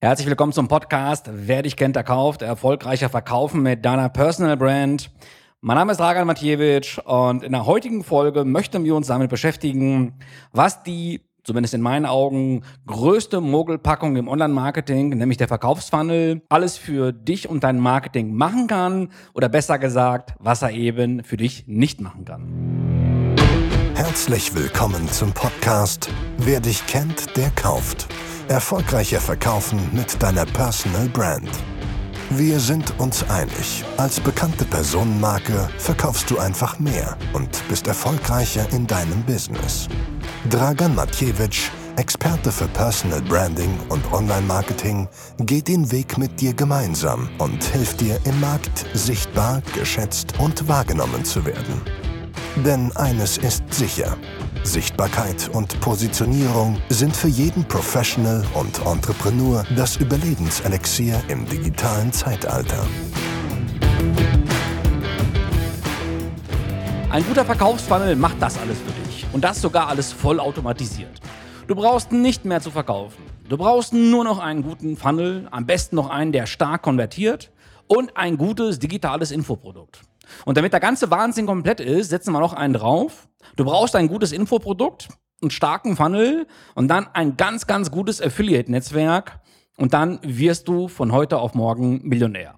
Herzlich willkommen zum Podcast Wer dich kennt, der kauft. Erfolgreicher Verkaufen mit deiner Personal Brand. Mein Name ist Dragan Matjewitsch und in der heutigen Folge möchten wir uns damit beschäftigen, was die, zumindest in meinen Augen, größte Mogelpackung im Online-Marketing, nämlich der Verkaufsfunnel, alles für dich und dein Marketing machen kann oder besser gesagt, was er eben für dich nicht machen kann. Herzlich willkommen zum Podcast Wer dich kennt, der kauft. Erfolgreicher verkaufen mit deiner Personal Brand. Wir sind uns einig. Als bekannte Personenmarke verkaufst du einfach mehr und bist erfolgreicher in deinem Business. Dragan Matjewitsch, Experte für Personal Branding und Online-Marketing, geht den Weg mit dir gemeinsam und hilft dir im Markt sichtbar, geschätzt und wahrgenommen zu werden. Denn eines ist sicher. Sichtbarkeit und Positionierung sind für jeden Professional und Entrepreneur das Überlebenselixier im digitalen Zeitalter. Ein guter Verkaufsfunnel macht das alles für dich und das sogar alles vollautomatisiert. Du brauchst nicht mehr zu verkaufen. Du brauchst nur noch einen guten Funnel, am besten noch einen, der stark konvertiert und ein gutes digitales Infoprodukt. Und damit der ganze Wahnsinn komplett ist, setzen wir noch einen drauf. Du brauchst ein gutes Infoprodukt, einen starken Funnel und dann ein ganz, ganz gutes Affiliate-Netzwerk und dann wirst du von heute auf morgen Millionär.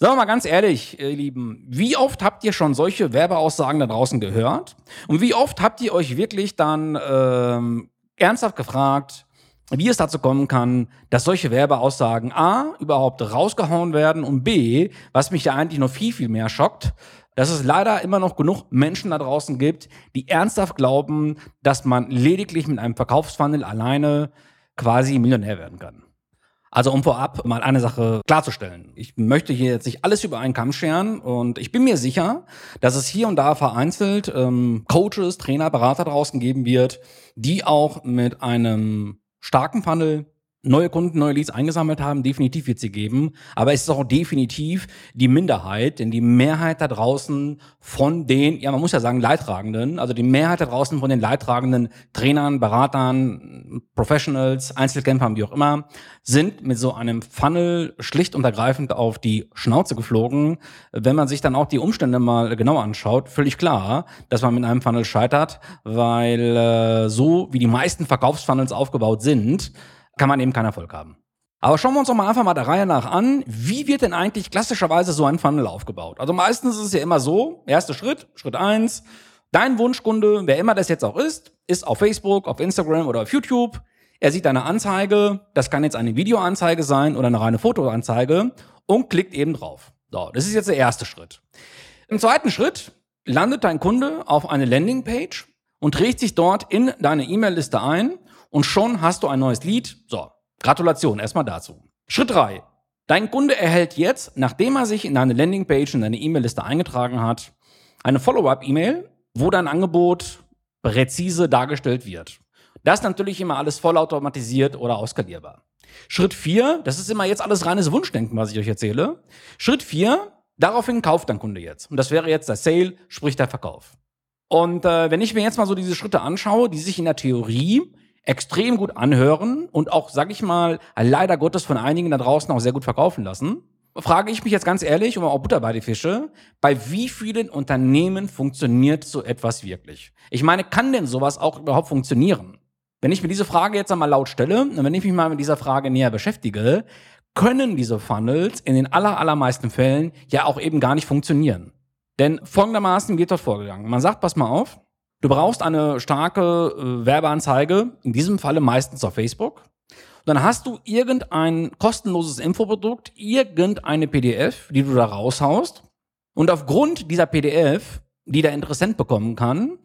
Sagen wir mal ganz ehrlich, ihr Lieben, wie oft habt ihr schon solche Werbeaussagen da draußen gehört? Und wie oft habt ihr euch wirklich dann ähm, ernsthaft gefragt, wie es dazu kommen kann, dass solche Werbeaussagen A überhaupt rausgehauen werden und B, was mich ja eigentlich noch viel, viel mehr schockt, dass es leider immer noch genug Menschen da draußen gibt, die ernsthaft glauben, dass man lediglich mit einem Verkaufsfunnel alleine quasi Millionär werden kann. Also um vorab mal eine Sache klarzustellen. Ich möchte hier jetzt nicht alles über einen Kamm scheren und ich bin mir sicher, dass es hier und da vereinzelt ähm, Coaches, Trainer, Berater draußen geben wird, die auch mit einem starken Funnel neue Kunden, neue Leads eingesammelt haben, definitiv wird sie geben. Aber es ist auch definitiv die Minderheit, denn die Mehrheit da draußen von den, ja, man muss ja sagen, Leidtragenden, also die Mehrheit da draußen von den Leidtragenden Trainern, Beratern, Professionals, Einzelkämpfern, wie auch immer, sind mit so einem Funnel schlicht und ergreifend auf die Schnauze geflogen. Wenn man sich dann auch die Umstände mal genauer anschaut, völlig klar, dass man mit einem Funnel scheitert, weil äh, so wie die meisten Verkaufsfunnels aufgebaut sind, kann man eben keinen Erfolg haben. Aber schauen wir uns doch mal einfach mal der Reihe nach an, wie wird denn eigentlich klassischerweise so ein Funnel aufgebaut? Also meistens ist es ja immer so, erster Schritt, Schritt eins, dein Wunschkunde, wer immer das jetzt auch ist, ist auf Facebook, auf Instagram oder auf YouTube. Er sieht eine Anzeige, das kann jetzt eine Videoanzeige sein oder eine reine Fotoanzeige und klickt eben drauf. So, das ist jetzt der erste Schritt. Im zweiten Schritt landet dein Kunde auf eine Landingpage und trägt sich dort in deine E-Mail-Liste ein und schon hast du ein neues Lied. So, Gratulation erstmal dazu. Schritt drei: Dein Kunde erhält jetzt, nachdem er sich in deine Landingpage, in deine E-Mail-Liste eingetragen hat, eine Follow-up-E-Mail, wo dein Angebot präzise dargestellt wird. Das ist natürlich immer alles vollautomatisiert oder auskalierbar. Schritt vier, das ist immer jetzt alles reines Wunschdenken, was ich euch erzähle. Schritt vier, daraufhin kauft dein Kunde jetzt. Und das wäre jetzt der Sale, sprich der Verkauf. Und äh, wenn ich mir jetzt mal so diese Schritte anschaue, die sich in der Theorie extrem gut anhören und auch, sag ich mal, leider Gottes von einigen da draußen auch sehr gut verkaufen lassen, frage ich mich jetzt ganz ehrlich, und auch Butter bei die Fische, bei wie vielen Unternehmen funktioniert so etwas wirklich? Ich meine, kann denn sowas auch überhaupt funktionieren? Wenn ich mir diese Frage jetzt einmal laut stelle und wenn ich mich mal mit dieser Frage näher beschäftige, können diese Funnels in den aller, allermeisten Fällen ja auch eben gar nicht funktionieren. Denn folgendermaßen wird dort vorgegangen. Man sagt, pass mal auf, Du brauchst eine starke äh, Werbeanzeige, in diesem Falle meistens auf Facebook. Und dann hast du irgendein kostenloses Infoprodukt, irgendeine PDF, die du da raushaust. Und aufgrund dieser PDF, die der Interessent bekommen kann,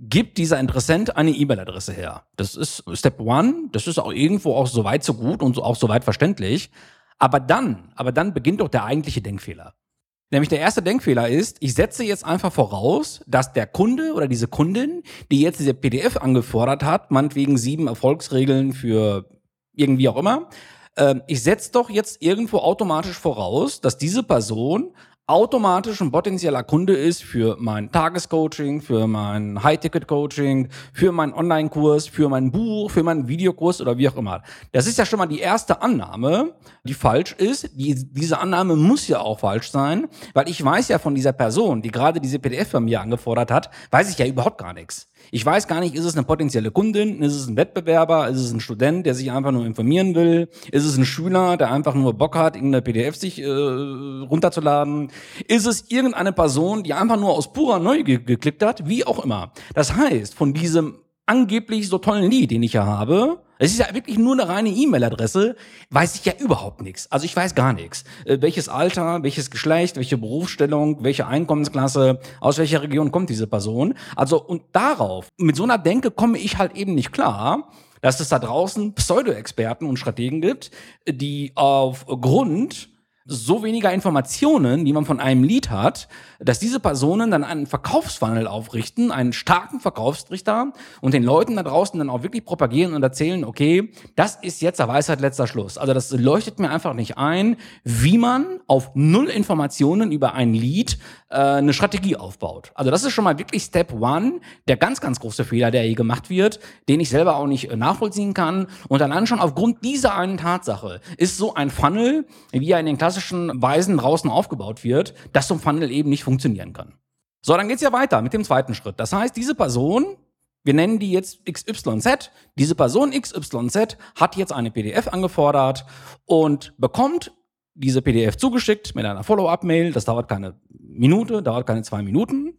gibt dieser Interessent eine E-Mail-Adresse her. Das ist Step One. Das ist auch irgendwo auch so weit so gut und auch so weit verständlich. Aber dann, aber dann beginnt doch der eigentliche Denkfehler. Nämlich der erste Denkfehler ist, ich setze jetzt einfach voraus, dass der Kunde oder diese Kundin, die jetzt diese PDF angefordert hat, meinetwegen sieben Erfolgsregeln für irgendwie auch immer, äh, ich setze doch jetzt irgendwo automatisch voraus, dass diese Person automatisch ein potenzieller Kunde ist für mein Tagescoaching, für mein High-Ticket-Coaching, für meinen Online-Kurs, für mein Buch, für meinen Videokurs oder wie auch immer. Das ist ja schon mal die erste Annahme, die falsch ist. Die, diese Annahme muss ja auch falsch sein, weil ich weiß ja von dieser Person, die gerade diese PDF bei mir angefordert hat, weiß ich ja überhaupt gar nichts. Ich weiß gar nicht, ist es eine potenzielle Kundin, ist es ein Wettbewerber, ist es ein Student, der sich einfach nur informieren will, ist es ein Schüler, der einfach nur Bock hat, irgendeine PDF sich äh, runterzuladen, ist es irgendeine Person, die einfach nur aus purer Neugier geklickt hat, wie auch immer. Das heißt, von diesem angeblich so tollen Lied, den ich ja habe, es ist ja wirklich nur eine reine E-Mail-Adresse, weiß ich ja überhaupt nichts. Also ich weiß gar nichts. Äh, welches Alter, welches Geschlecht, welche Berufsstellung, welche Einkommensklasse, aus welcher Region kommt diese Person. Also und darauf, mit so einer Denke komme ich halt eben nicht klar, dass es da draußen Pseudo-Experten und Strategen gibt, die aufgrund so weniger Informationen, die man von einem Lied hat, dass diese Personen dann einen Verkaufsfunnel aufrichten, einen starken Verkaufstrichter und den Leuten da draußen dann auch wirklich propagieren und erzählen, okay, das ist jetzt der Weisheit letzter Schluss. Also das leuchtet mir einfach nicht ein, wie man auf null Informationen über ein Lied äh, eine Strategie aufbaut. Also das ist schon mal wirklich Step One, der ganz, ganz große Fehler, der hier gemacht wird, den ich selber auch nicht äh, nachvollziehen kann. Und allein schon aufgrund dieser einen Tatsache ist so ein Funnel, wie er in den klassischen Weisen draußen aufgebaut wird, dass so ein Funnel eben nicht funktionieren kann. So, dann geht's ja weiter mit dem zweiten Schritt. Das heißt, diese Person, wir nennen die jetzt XYZ, diese Person XYZ hat jetzt eine PDF angefordert und bekommt diese PDF zugeschickt mit einer Follow-up-Mail. Das dauert keine Minute, dauert keine zwei Minuten.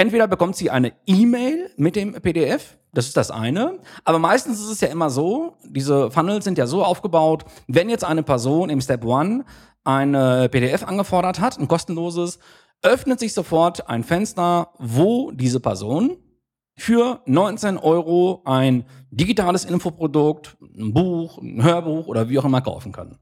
Entweder bekommt sie eine E-Mail mit dem PDF, das ist das eine. Aber meistens ist es ja immer so, diese Funnels sind ja so aufgebaut, wenn jetzt eine Person im Step One eine PDF angefordert hat, ein kostenloses, öffnet sich sofort ein Fenster, wo diese Person für 19 Euro ein digitales Infoprodukt, ein Buch, ein Hörbuch oder wie auch immer kaufen kann.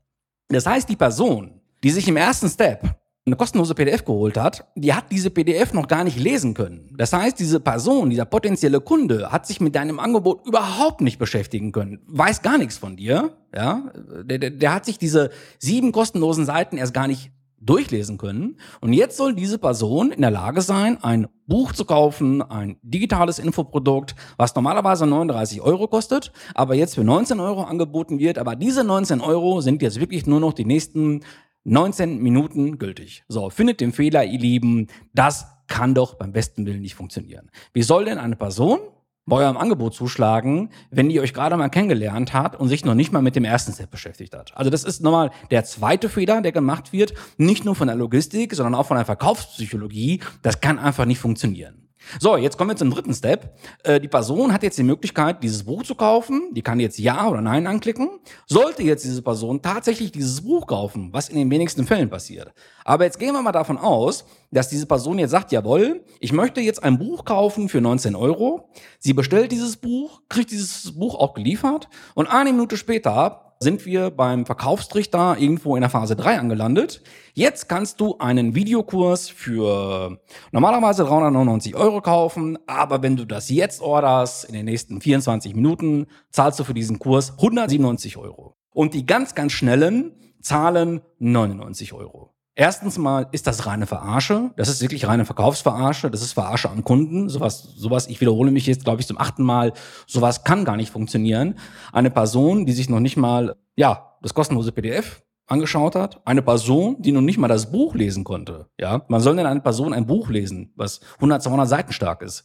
Das heißt, die Person, die sich im ersten Step eine kostenlose PDF geholt hat, die hat diese PDF noch gar nicht lesen können. Das heißt, diese Person, dieser potenzielle Kunde hat sich mit deinem Angebot überhaupt nicht beschäftigen können, weiß gar nichts von dir, ja, der, der, der hat sich diese sieben kostenlosen Seiten erst gar nicht durchlesen können. Und jetzt soll diese Person in der Lage sein, ein Buch zu kaufen, ein digitales Infoprodukt, was normalerweise 39 Euro kostet, aber jetzt für 19 Euro angeboten wird. Aber diese 19 Euro sind jetzt wirklich nur noch die nächsten 19 Minuten gültig. So, findet den Fehler, ihr Lieben. Das kann doch beim besten Willen nicht funktionieren. Wie soll denn eine Person bei eurem Angebot zuschlagen, wenn ihr euch gerade mal kennengelernt habt und sich noch nicht mal mit dem ersten Step beschäftigt hat. Also das ist nochmal der zweite Fehler, der gemacht wird, nicht nur von der Logistik, sondern auch von der Verkaufspsychologie. Das kann einfach nicht funktionieren. So, jetzt kommen wir zum dritten Step. Äh, die Person hat jetzt die Möglichkeit, dieses Buch zu kaufen. Die kann jetzt Ja oder Nein anklicken. Sollte jetzt diese Person tatsächlich dieses Buch kaufen, was in den wenigsten Fällen passiert. Aber jetzt gehen wir mal davon aus, dass diese Person jetzt sagt, jawohl, ich möchte jetzt ein Buch kaufen für 19 Euro. Sie bestellt dieses Buch, kriegt dieses Buch auch geliefert und eine Minute später sind wir beim Verkaufstrichter irgendwo in der Phase 3 angelandet. Jetzt kannst du einen Videokurs für normalerweise 399 Euro kaufen, aber wenn du das jetzt orderst, in den nächsten 24 Minuten, zahlst du für diesen Kurs 197 Euro. Und die ganz, ganz schnellen zahlen 99 Euro. Erstens mal ist das reine Verarsche. Das ist wirklich reine Verkaufsverarsche. Das ist Verarsche an Kunden. Sowas, sowas, ich wiederhole mich jetzt, glaube ich, zum achten Mal. Sowas kann gar nicht funktionieren. Eine Person, die sich noch nicht mal, ja, das kostenlose PDF angeschaut hat. Eine Person, die noch nicht mal das Buch lesen konnte. Ja, man soll denn eine Person ein Buch lesen, was 100, 200 Seiten stark ist.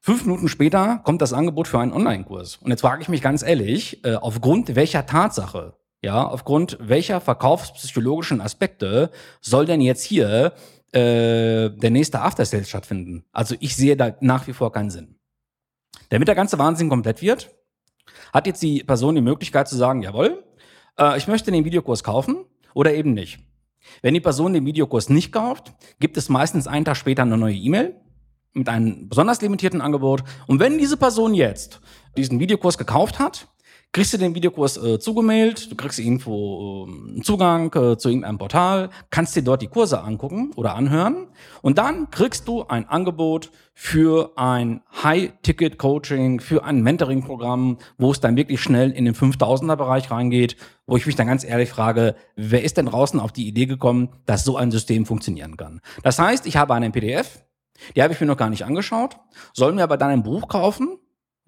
Fünf Minuten später kommt das Angebot für einen Online-Kurs. Und jetzt frage ich mich ganz ehrlich, äh, aufgrund welcher Tatsache ja, aufgrund welcher verkaufspsychologischen Aspekte soll denn jetzt hier äh, der nächste After Sales stattfinden? Also ich sehe da nach wie vor keinen Sinn. Damit der ganze Wahnsinn komplett wird, hat jetzt die Person die Möglichkeit zu sagen, jawohl, äh, ich möchte den Videokurs kaufen oder eben nicht. Wenn die Person den Videokurs nicht kauft, gibt es meistens einen Tag später eine neue E-Mail mit einem besonders limitierten Angebot. Und wenn diese Person jetzt diesen Videokurs gekauft hat, kriegst du den Videokurs äh, zugemailt, du kriegst irgendwo äh, Zugang äh, zu irgendeinem Portal, kannst dir dort die Kurse angucken oder anhören und dann kriegst du ein Angebot für ein High-Ticket-Coaching, für ein Mentoring-Programm, wo es dann wirklich schnell in den 5000er-Bereich reingeht, wo ich mich dann ganz ehrlich frage, wer ist denn draußen auf die Idee gekommen, dass so ein System funktionieren kann? Das heißt, ich habe einen PDF, die habe ich mir noch gar nicht angeschaut, soll mir aber dann ein Buch kaufen,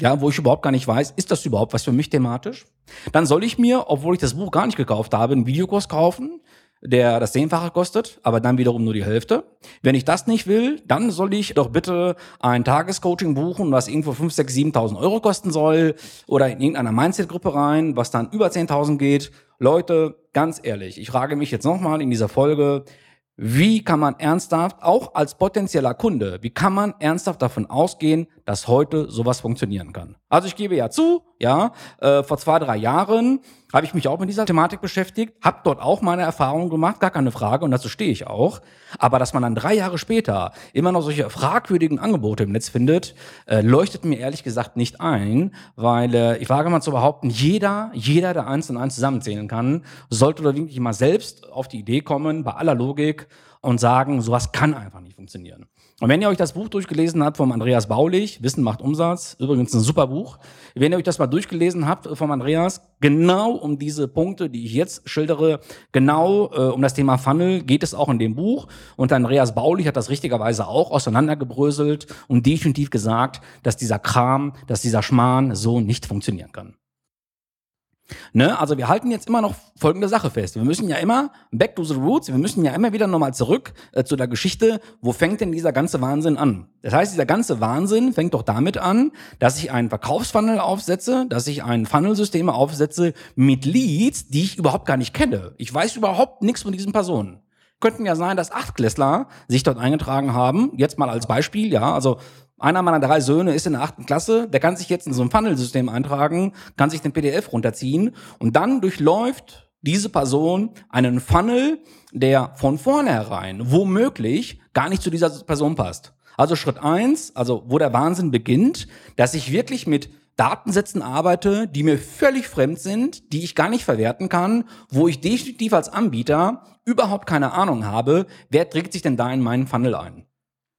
ja, wo ich überhaupt gar nicht weiß, ist das überhaupt was für mich thematisch? Dann soll ich mir, obwohl ich das Buch gar nicht gekauft habe, einen Videokurs kaufen, der das Zehnfache kostet, aber dann wiederum nur die Hälfte. Wenn ich das nicht will, dann soll ich doch bitte ein Tagescoaching buchen, was irgendwo 5, 6, 7.000 Euro kosten soll oder in irgendeiner Mindset-Gruppe rein, was dann über 10.000 geht. Leute, ganz ehrlich, ich frage mich jetzt nochmal in dieser Folge, wie kann man ernsthaft, auch als potenzieller Kunde, wie kann man ernsthaft davon ausgehen, dass heute sowas funktionieren kann? Also ich gebe ja zu, ja, äh, vor zwei, drei Jahren habe ich mich auch mit dieser Thematik beschäftigt, habe dort auch meine Erfahrungen gemacht, gar keine Frage, und dazu stehe ich auch. Aber dass man dann drei Jahre später immer noch solche fragwürdigen Angebote im Netz findet, äh, leuchtet mir ehrlich gesagt nicht ein, weil äh, ich wage mal zu behaupten, jeder, jeder, der eins und eins zusammenzählen kann, sollte oder wirklich mal selbst auf die Idee kommen, bei aller Logik, und sagen, sowas kann einfach nicht funktionieren. Und wenn ihr euch das Buch durchgelesen habt vom Andreas Baulich, Wissen macht Umsatz, übrigens ein super Buch, wenn ihr euch das mal durchgelesen habt vom Andreas, genau um diese Punkte, die ich jetzt schildere, genau äh, um das Thema Funnel geht es auch in dem Buch. Und Andreas Baulich hat das richtigerweise auch auseinandergebröselt und definitiv gesagt, dass dieser Kram, dass dieser Schmarrn so nicht funktionieren kann. Ne? Also wir halten jetzt immer noch folgende Sache fest. Wir müssen ja immer back to the roots, wir müssen ja immer wieder nochmal zurück äh, zu der Geschichte, wo fängt denn dieser ganze Wahnsinn an? Das heißt, dieser ganze Wahnsinn fängt doch damit an, dass ich einen Verkaufsfunnel aufsetze, dass ich ein Funnelsystem aufsetze mit Leads, die ich überhaupt gar nicht kenne. Ich weiß überhaupt nichts von diesen Personen könnten ja sein, dass Achtklässler sich dort eingetragen haben. Jetzt mal als Beispiel, ja. Also einer meiner drei Söhne ist in der achten Klasse, der kann sich jetzt in so ein Funnelsystem eintragen, kann sich den PDF runterziehen und dann durchläuft diese Person einen Funnel, der von vornherein womöglich gar nicht zu dieser Person passt. Also Schritt eins, also wo der Wahnsinn beginnt, dass ich wirklich mit Datensätzen arbeite, die mir völlig fremd sind, die ich gar nicht verwerten kann, wo ich definitiv als Anbieter überhaupt keine Ahnung habe, wer trägt sich denn da in meinen Funnel ein.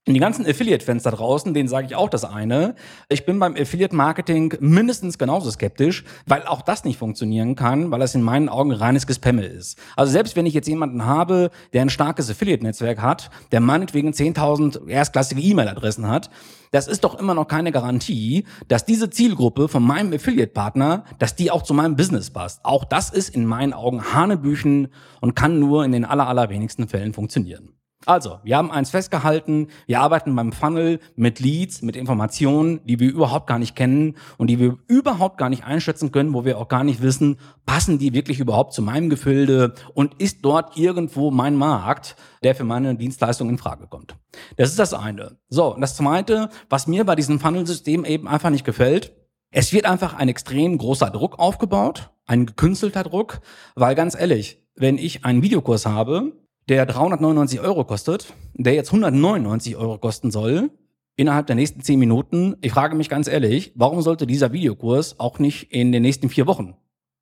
In die ganzen Affiliate-Fans da draußen, denen sage ich auch das eine. Ich bin beim Affiliate-Marketing mindestens genauso skeptisch, weil auch das nicht funktionieren kann, weil es in meinen Augen reines Gespemme ist. Also selbst wenn ich jetzt jemanden habe, der ein starkes Affiliate-Netzwerk hat, der meinetwegen 10.000 erstklassige E-Mail-Adressen hat, das ist doch immer noch keine Garantie, dass diese Zielgruppe von meinem Affiliate-Partner, dass die auch zu meinem Business passt. Auch das ist in meinen Augen Hanebüchen und kann nur in den aller, allerwenigsten Fällen funktionieren. Also, wir haben eins festgehalten, wir arbeiten beim Funnel mit Leads, mit Informationen, die wir überhaupt gar nicht kennen und die wir überhaupt gar nicht einschätzen können, wo wir auch gar nicht wissen, passen die wirklich überhaupt zu meinem Gefilde und ist dort irgendwo mein Markt, der für meine Dienstleistung in Frage kommt. Das ist das eine. So, und das zweite, was mir bei diesem Funnel-System eben einfach nicht gefällt, es wird einfach ein extrem großer Druck aufgebaut, ein gekünstelter Druck, weil ganz ehrlich, wenn ich einen Videokurs habe, der 399 Euro kostet, der jetzt 199 Euro kosten soll, innerhalb der nächsten 10 Minuten. Ich frage mich ganz ehrlich, warum sollte dieser Videokurs auch nicht in den nächsten vier Wochen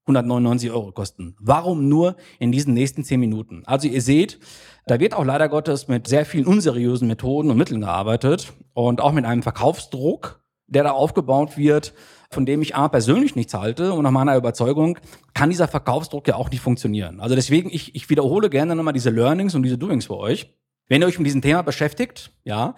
199 Euro kosten? Warum nur in diesen nächsten 10 Minuten? Also ihr seht, da wird auch leider Gottes mit sehr vielen unseriösen Methoden und Mitteln gearbeitet und auch mit einem Verkaufsdruck, der da aufgebaut wird, von dem ich A persönlich nichts halte und nach meiner Überzeugung kann dieser Verkaufsdruck ja auch nicht funktionieren. Also deswegen, ich, ich wiederhole gerne nochmal diese Learnings und diese Doings für euch. Wenn ihr euch mit diesem Thema beschäftigt, ja,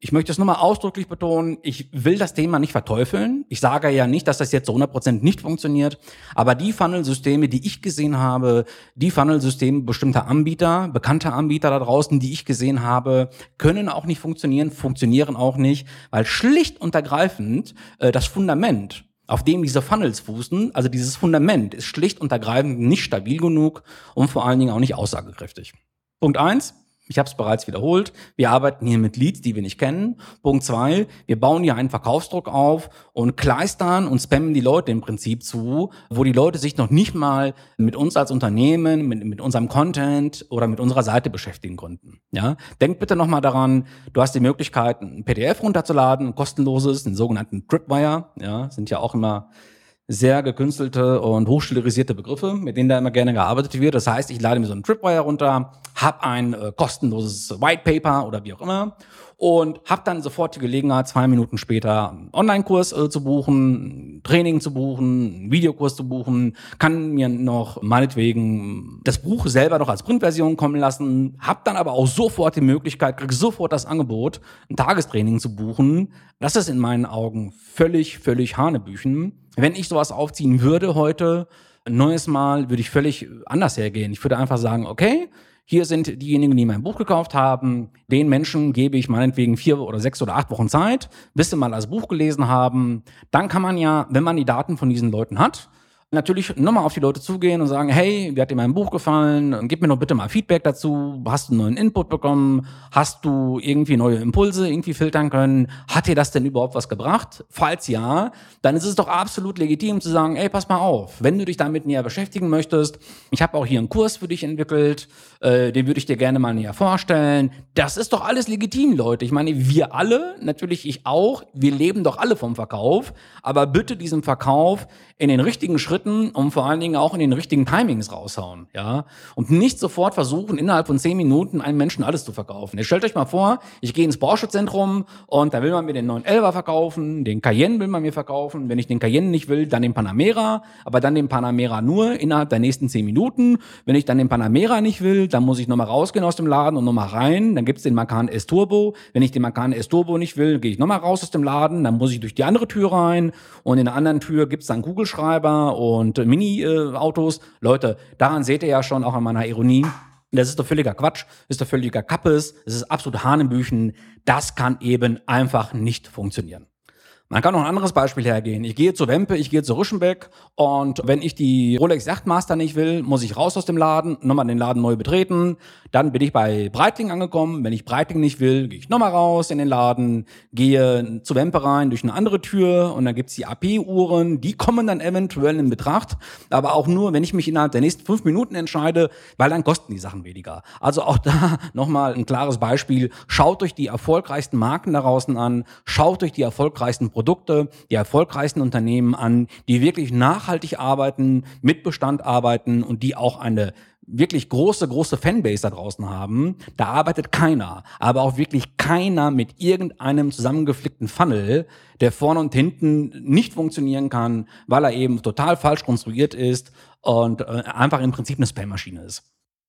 ich möchte es nochmal ausdrücklich betonen, ich will das Thema nicht verteufeln. Ich sage ja nicht, dass das jetzt zu 100% nicht funktioniert, aber die Funnel-Systeme, die ich gesehen habe, die Funnel-Systeme bestimmter Anbieter, bekannter Anbieter da draußen, die ich gesehen habe, können auch nicht funktionieren, funktionieren auch nicht, weil schlicht und ergreifend äh, das Fundament, auf dem diese Funnels fußen, also dieses Fundament ist schlicht und ergreifend nicht stabil genug und vor allen Dingen auch nicht aussagekräftig. Punkt eins ich habe es bereits wiederholt. Wir arbeiten hier mit Leads, die wir nicht kennen. Punkt zwei, wir bauen hier einen Verkaufsdruck auf und kleistern und spammen die Leute im Prinzip zu, wo die Leute sich noch nicht mal mit uns als Unternehmen, mit, mit unserem Content oder mit unserer Seite beschäftigen konnten. Ja, denk bitte nochmal daran, du hast die Möglichkeit, ein PDF runterzuladen, ein kostenloses, einen sogenannten Tripwire. Ja, sind ja auch immer sehr gekünstelte und hochstilisierte Begriffe, mit denen da immer gerne gearbeitet wird. Das heißt, ich lade mir so einen Tripwire runter, habe ein äh, kostenloses White Paper oder wie auch immer und habe dann sofort die Gelegenheit, zwei Minuten später einen Online-Kurs äh, zu buchen, Training zu buchen, einen Videokurs zu buchen, kann mir noch meinetwegen das Buch selber noch als Printversion kommen lassen, habe dann aber auch sofort die Möglichkeit, kriege sofort das Angebot, ein Tagestraining zu buchen. Das ist in meinen Augen völlig, völlig Hanebüchen. Wenn ich sowas aufziehen würde heute, ein neues Mal, würde ich völlig anders hergehen. Ich würde einfach sagen, okay, hier sind diejenigen, die mein Buch gekauft haben. Den Menschen gebe ich meinetwegen vier oder sechs oder acht Wochen Zeit, bis sie mal das Buch gelesen haben. Dann kann man ja, wenn man die Daten von diesen Leuten hat, natürlich nochmal auf die Leute zugehen und sagen, hey, wie hat dir mein Buch gefallen? Gib mir doch bitte mal Feedback dazu. Hast du einen neuen Input bekommen? Hast du irgendwie neue Impulse irgendwie filtern können? Hat dir das denn überhaupt was gebracht? Falls ja, dann ist es doch absolut legitim zu sagen, ey, pass mal auf, wenn du dich damit näher beschäftigen möchtest, ich habe auch hier einen Kurs für dich entwickelt, äh, den würde ich dir gerne mal näher vorstellen. Das ist doch alles legitim, Leute. Ich meine, wir alle, natürlich ich auch, wir leben doch alle vom Verkauf, aber bitte diesen Verkauf in den richtigen Schritten und vor allen Dingen auch in den richtigen Timings raushauen, ja. Und nicht sofort versuchen, innerhalb von zehn Minuten einem Menschen alles zu verkaufen. Ihr stellt euch mal vor, ich gehe ins Porsche-Zentrum und da will man mir den 911 verkaufen, den Cayenne will man mir verkaufen. Wenn ich den Cayenne nicht will, dann den Panamera, aber dann den Panamera nur innerhalb der nächsten zehn Minuten. Wenn ich dann den Panamera nicht will, dann muss ich nochmal rausgehen aus dem Laden und nochmal rein. Dann gibt's den Macan S Turbo. Wenn ich den Macan S Turbo nicht will, gehe ich nochmal raus aus dem Laden. Dann muss ich durch die andere Tür rein und in der anderen Tür gibt's dann Kugelschreiber und Mini-Autos. Leute, daran seht ihr ja schon auch an meiner Ironie. Das ist doch völliger Quatsch, ist doch völliger Kappes, das ist absolut Hanebüchen. Das kann eben einfach nicht funktionieren. Man kann noch ein anderes Beispiel hergehen. Ich gehe zu Wempe, ich gehe zu Rüschenbeck und wenn ich die Rolex Yachtmaster nicht will, muss ich raus aus dem Laden, nochmal den Laden neu betreten. Dann bin ich bei Breitling angekommen. Wenn ich Breitling nicht will, gehe ich nochmal raus in den Laden, gehe zu Wempe rein durch eine andere Tür und dann gibt's die AP-Uhren. Die kommen dann eventuell in Betracht, aber auch nur, wenn ich mich innerhalb der nächsten fünf Minuten entscheide, weil dann kosten die Sachen weniger. Also auch da nochmal ein klares Beispiel. Schaut euch die erfolgreichsten Marken da draußen an, schaut euch die erfolgreichsten Produkte, die erfolgreichsten Unternehmen an, die wirklich nachhaltig arbeiten, mit Bestand arbeiten und die auch eine wirklich große, große Fanbase da draußen haben, da arbeitet keiner, aber auch wirklich keiner mit irgendeinem zusammengeflickten Funnel, der vorne und hinten nicht funktionieren kann, weil er eben total falsch konstruiert ist und äh, einfach im Prinzip eine Spam-Maschine ist.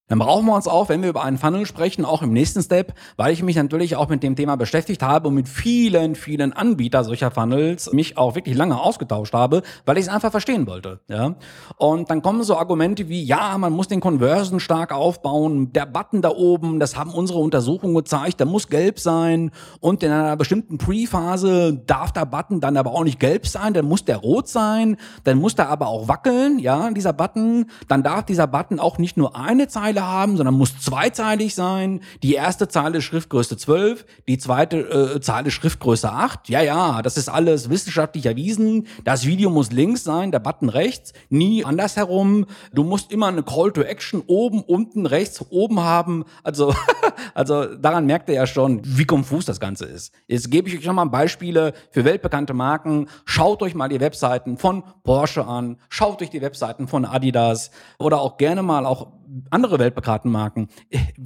Dann brauchen wir uns auch, wenn wir über einen Funnel sprechen, auch im nächsten Step, weil ich mich natürlich auch mit dem Thema beschäftigt habe und mit vielen, vielen Anbietern solcher Funnels mich auch wirklich lange ausgetauscht habe, weil ich es einfach verstehen wollte. Ja? Und dann kommen so Argumente wie, ja, man muss den Conversion stark aufbauen, der Button da oben, das haben unsere Untersuchungen gezeigt, der muss gelb sein und in einer bestimmten Pre-Phase darf der Button dann aber auch nicht gelb sein, dann muss der rot sein, dann muss der aber auch wackeln, ja, dieser Button, dann darf dieser Button auch nicht nur eine Zeile Zeile haben, sondern muss zweizeilig sein. Die erste Zeile ist Schriftgröße 12, die zweite äh, Zahl ist Schriftgröße 8. Ja, ja, das ist alles wissenschaftlich erwiesen. Das Video muss links sein, der Button rechts, nie andersherum. Du musst immer eine Call to Action oben, unten, rechts, oben haben. Also, also daran merkt ihr ja schon, wie konfus das Ganze ist. Jetzt gebe ich euch nochmal Beispiele für weltbekannte Marken. Schaut euch mal die Webseiten von Porsche an, schaut euch die Webseiten von Adidas oder auch gerne mal auch andere weltbekannten Marken.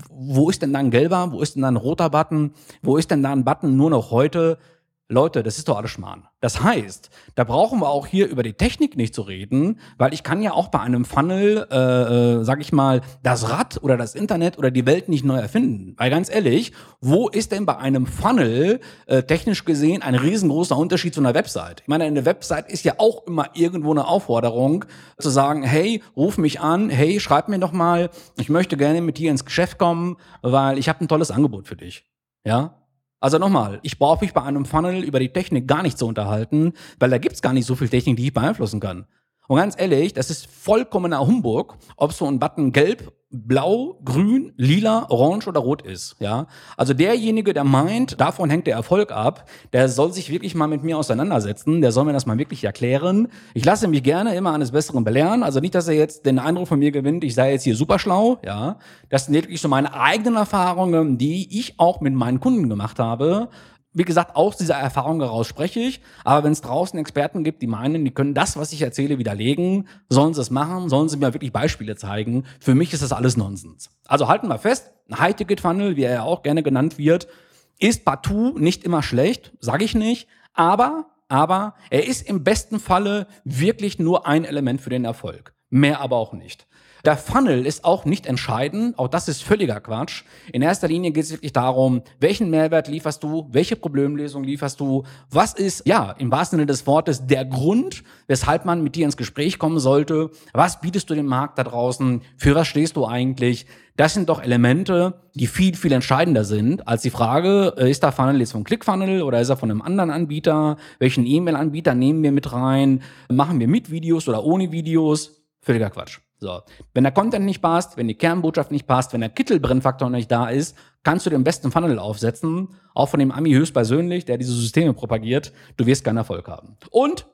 Wo ist denn da ein gelber? Wo ist denn da ein roter Button? Wo ist denn da ein Button nur noch heute? Leute, das ist doch alles Schmarrn. Das heißt, da brauchen wir auch hier über die Technik nicht zu reden, weil ich kann ja auch bei einem Funnel, äh, äh, sag ich mal, das Rad oder das Internet oder die Welt nicht neu erfinden. Weil ganz ehrlich, wo ist denn bei einem Funnel äh, technisch gesehen ein riesengroßer Unterschied zu einer Website? Ich meine, eine Website ist ja auch immer irgendwo eine Aufforderung zu sagen, hey, ruf mich an, hey, schreib mir doch mal, ich möchte gerne mit dir ins Geschäft kommen, weil ich habe ein tolles Angebot für dich. Ja, also nochmal, ich brauche mich bei einem Funnel über die Technik gar nicht zu unterhalten, weil da gibt's gar nicht so viel Technik, die ich beeinflussen kann. Und ganz ehrlich, das ist vollkommener Humbug, ob so ein Button gelb blau, grün, lila, orange oder rot ist. Ja, also derjenige, der meint, davon hängt der Erfolg ab, der soll sich wirklich mal mit mir auseinandersetzen. Der soll mir das mal wirklich erklären. Ich lasse mich gerne immer eines Besseren belehren. Also nicht, dass er jetzt den Eindruck von mir gewinnt, ich sei jetzt hier super schlau. Ja, das sind wirklich so meine eigenen Erfahrungen, die ich auch mit meinen Kunden gemacht habe. Wie gesagt, aus dieser Erfahrung heraus spreche ich. Aber wenn es draußen Experten gibt, die meinen, die können das, was ich erzähle, widerlegen, sollen sie es machen, sollen sie mir wirklich Beispiele zeigen. Für mich ist das alles Nonsens. Also halten wir fest, ein High-Ticket-Funnel, wie er ja auch gerne genannt wird, ist partout nicht immer schlecht, sage ich nicht. Aber, aber er ist im besten Falle wirklich nur ein Element für den Erfolg. Mehr aber auch nicht. Der Funnel ist auch nicht entscheidend, auch das ist völliger Quatsch. In erster Linie geht es wirklich darum, welchen Mehrwert lieferst du, welche Problemlösung lieferst du, was ist, ja, im wahrsten Sinne des Wortes der Grund, weshalb man mit dir ins Gespräch kommen sollte, was bietest du dem Markt da draußen, für was stehst du eigentlich, das sind doch Elemente, die viel, viel entscheidender sind als die Frage, äh, ist der Funnel jetzt vom ClickFunnel oder ist er von einem anderen Anbieter? Welchen E-Mail-Anbieter nehmen wir mit rein? Machen wir mit Videos oder ohne Videos? Völliger Quatsch. So. Wenn der Content nicht passt, wenn die Kernbotschaft nicht passt, wenn der Kittelbrennfaktor nicht da ist, kannst du den besten Funnel aufsetzen, auch von dem Ami höchstpersönlich, der diese Systeme propagiert. Du wirst keinen Erfolg haben. Und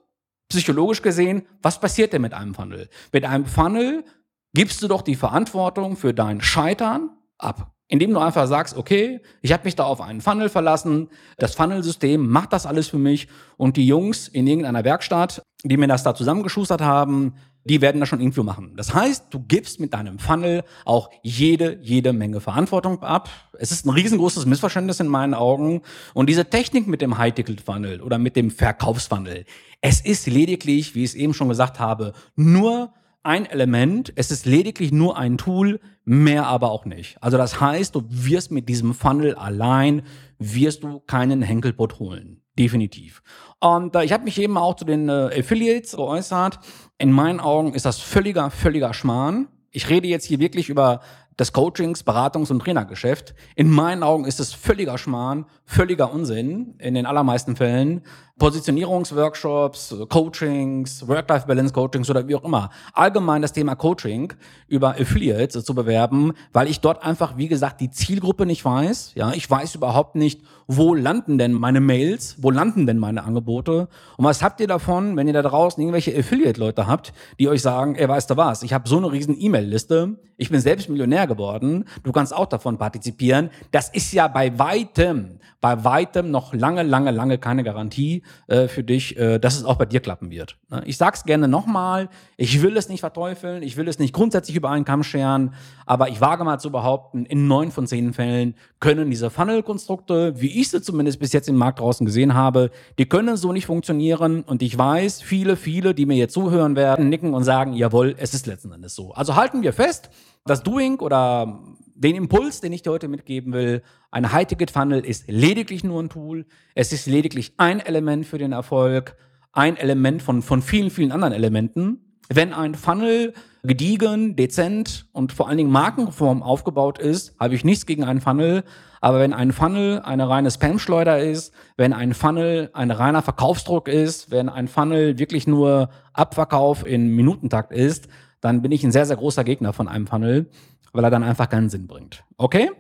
psychologisch gesehen, was passiert denn mit einem Funnel? Mit einem Funnel gibst du doch die Verantwortung für dein Scheitern ab. Indem du einfach sagst, okay, ich habe mich da auf einen Funnel verlassen, das Funnelsystem macht das alles für mich und die Jungs in irgendeiner Werkstatt, die mir das da zusammengeschustert haben, die werden das schon irgendwo machen. Das heißt, du gibst mit deinem Funnel auch jede, jede Menge Verantwortung ab. Es ist ein riesengroßes Missverständnis in meinen Augen. Und diese Technik mit dem High-Ticket-Funnel oder mit dem Verkaufsfunnel, es ist lediglich, wie ich es eben schon gesagt habe, nur ein Element, es ist lediglich nur ein Tool, mehr aber auch nicht. Also das heißt, du wirst mit diesem Funnel allein, wirst du keinen Henkelpot holen. Definitiv. Und äh, ich habe mich eben auch zu den äh, Affiliates geäußert. In meinen Augen ist das völliger, völliger Schmarrn. Ich rede jetzt hier wirklich über des Coachings, Beratungs- und Trainergeschäft. In meinen Augen ist es völliger Schmarrn, völliger Unsinn in den allermeisten Fällen. Positionierungsworkshops, Coachings, Work-Life-Balance-Coachings oder wie auch immer. Allgemein das Thema Coaching über Affiliates zu bewerben, weil ich dort einfach, wie gesagt, die Zielgruppe nicht weiß. Ja, ich weiß überhaupt nicht, wo landen denn meine Mails, wo landen denn meine Angebote und was habt ihr davon, wenn ihr da draußen irgendwelche Affiliate-Leute habt, die euch sagen, ey, weißt du was, ich habe so eine riesen E-Mail-Liste, ich bin selbst Millionär geworden, du kannst auch davon partizipieren. Das ist ja bei weitem, bei weitem noch lange, lange, lange keine Garantie äh, für dich, äh, dass es auch bei dir klappen wird. Ne? Ich sag's gerne nochmal, ich will es nicht verteufeln, ich will es nicht grundsätzlich über einen Kamm scheren, aber ich wage mal zu behaupten, in neun von zehn Fällen können diese Funnel-Konstrukte, wie ich sie zumindest bis jetzt im Markt draußen gesehen habe, die können so nicht funktionieren und ich weiß, viele, viele, die mir jetzt zuhören werden, nicken und sagen, jawohl, es ist letzten Endes so. Also halten wir fest, das Doing oder den Impuls, den ich dir heute mitgeben will, ein High-Ticket-Funnel ist lediglich nur ein Tool. Es ist lediglich ein Element für den Erfolg, ein Element von, von vielen, vielen anderen Elementen. Wenn ein Funnel gediegen, dezent und vor allen Dingen markenform aufgebaut ist, habe ich nichts gegen einen Funnel. Aber wenn ein Funnel eine reine Spam-Schleuder ist, wenn ein Funnel ein reiner Verkaufsdruck ist, wenn ein Funnel wirklich nur Abverkauf in Minutentakt ist, dann bin ich ein sehr, sehr großer Gegner von einem Funnel weil er dann einfach keinen Sinn bringt. Okay?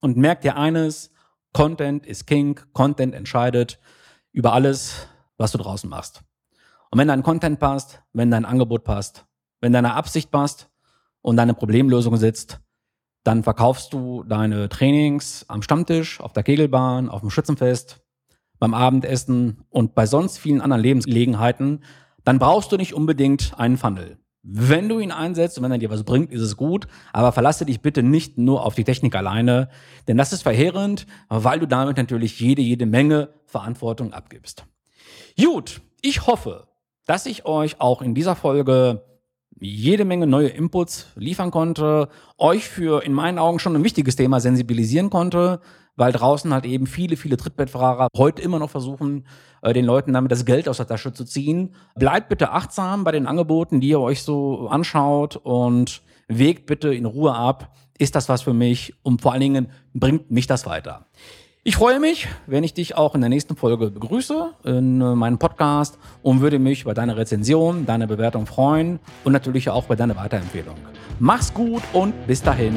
Und merkt dir eines, Content ist King, Content entscheidet über alles, was du draußen machst. Und wenn dein Content passt, wenn dein Angebot passt, wenn deine Absicht passt und deine Problemlösung sitzt, dann verkaufst du deine Trainings am Stammtisch, auf der Kegelbahn, auf dem Schützenfest, beim Abendessen und bei sonst vielen anderen Lebensgelegenheiten, dann brauchst du nicht unbedingt einen Funnel. Wenn du ihn einsetzt und wenn er dir was bringt, ist es gut, aber verlasse dich bitte nicht nur auf die Technik alleine, denn das ist verheerend, weil du damit natürlich jede, jede Menge Verantwortung abgibst. Gut, ich hoffe, dass ich euch auch in dieser Folge jede Menge neue Inputs liefern konnte, euch für in meinen Augen schon ein wichtiges Thema sensibilisieren konnte, weil draußen halt eben viele, viele Trittbettfahrer heute immer noch versuchen, äh, den Leuten damit das Geld aus der Tasche zu ziehen. Bleibt bitte achtsam bei den Angeboten, die ihr euch so anschaut und wägt bitte in Ruhe ab, ist das was für mich und vor allen Dingen bringt mich das weiter. Ich freue mich, wenn ich dich auch in der nächsten Folge begrüße in äh, meinem Podcast und würde mich über deine Rezension, deine Bewertung freuen und natürlich auch bei deiner Weiterempfehlung. Mach's gut und bis dahin.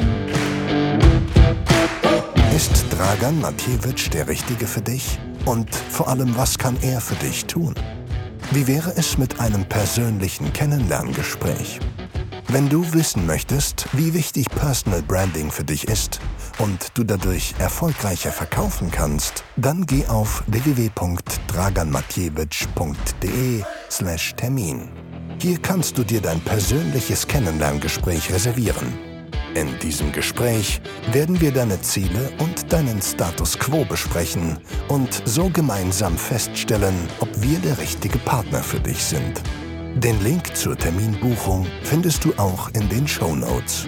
Ist Dragan Matjewitsch der Richtige für dich? Und vor allem, was kann er für dich tun? Wie wäre es mit einem persönlichen Kennenlerngespräch? Wenn du wissen möchtest, wie wichtig Personal Branding für dich ist und du dadurch erfolgreicher verkaufen kannst, dann geh auf www.draganmatjewitsch.de/termin. Hier kannst du dir dein persönliches Kennenlerngespräch reservieren. In diesem Gespräch werden wir deine Ziele und deinen Status quo besprechen und so gemeinsam feststellen, ob wir der richtige Partner für dich sind. Den Link zur Terminbuchung findest du auch in den Show Notes.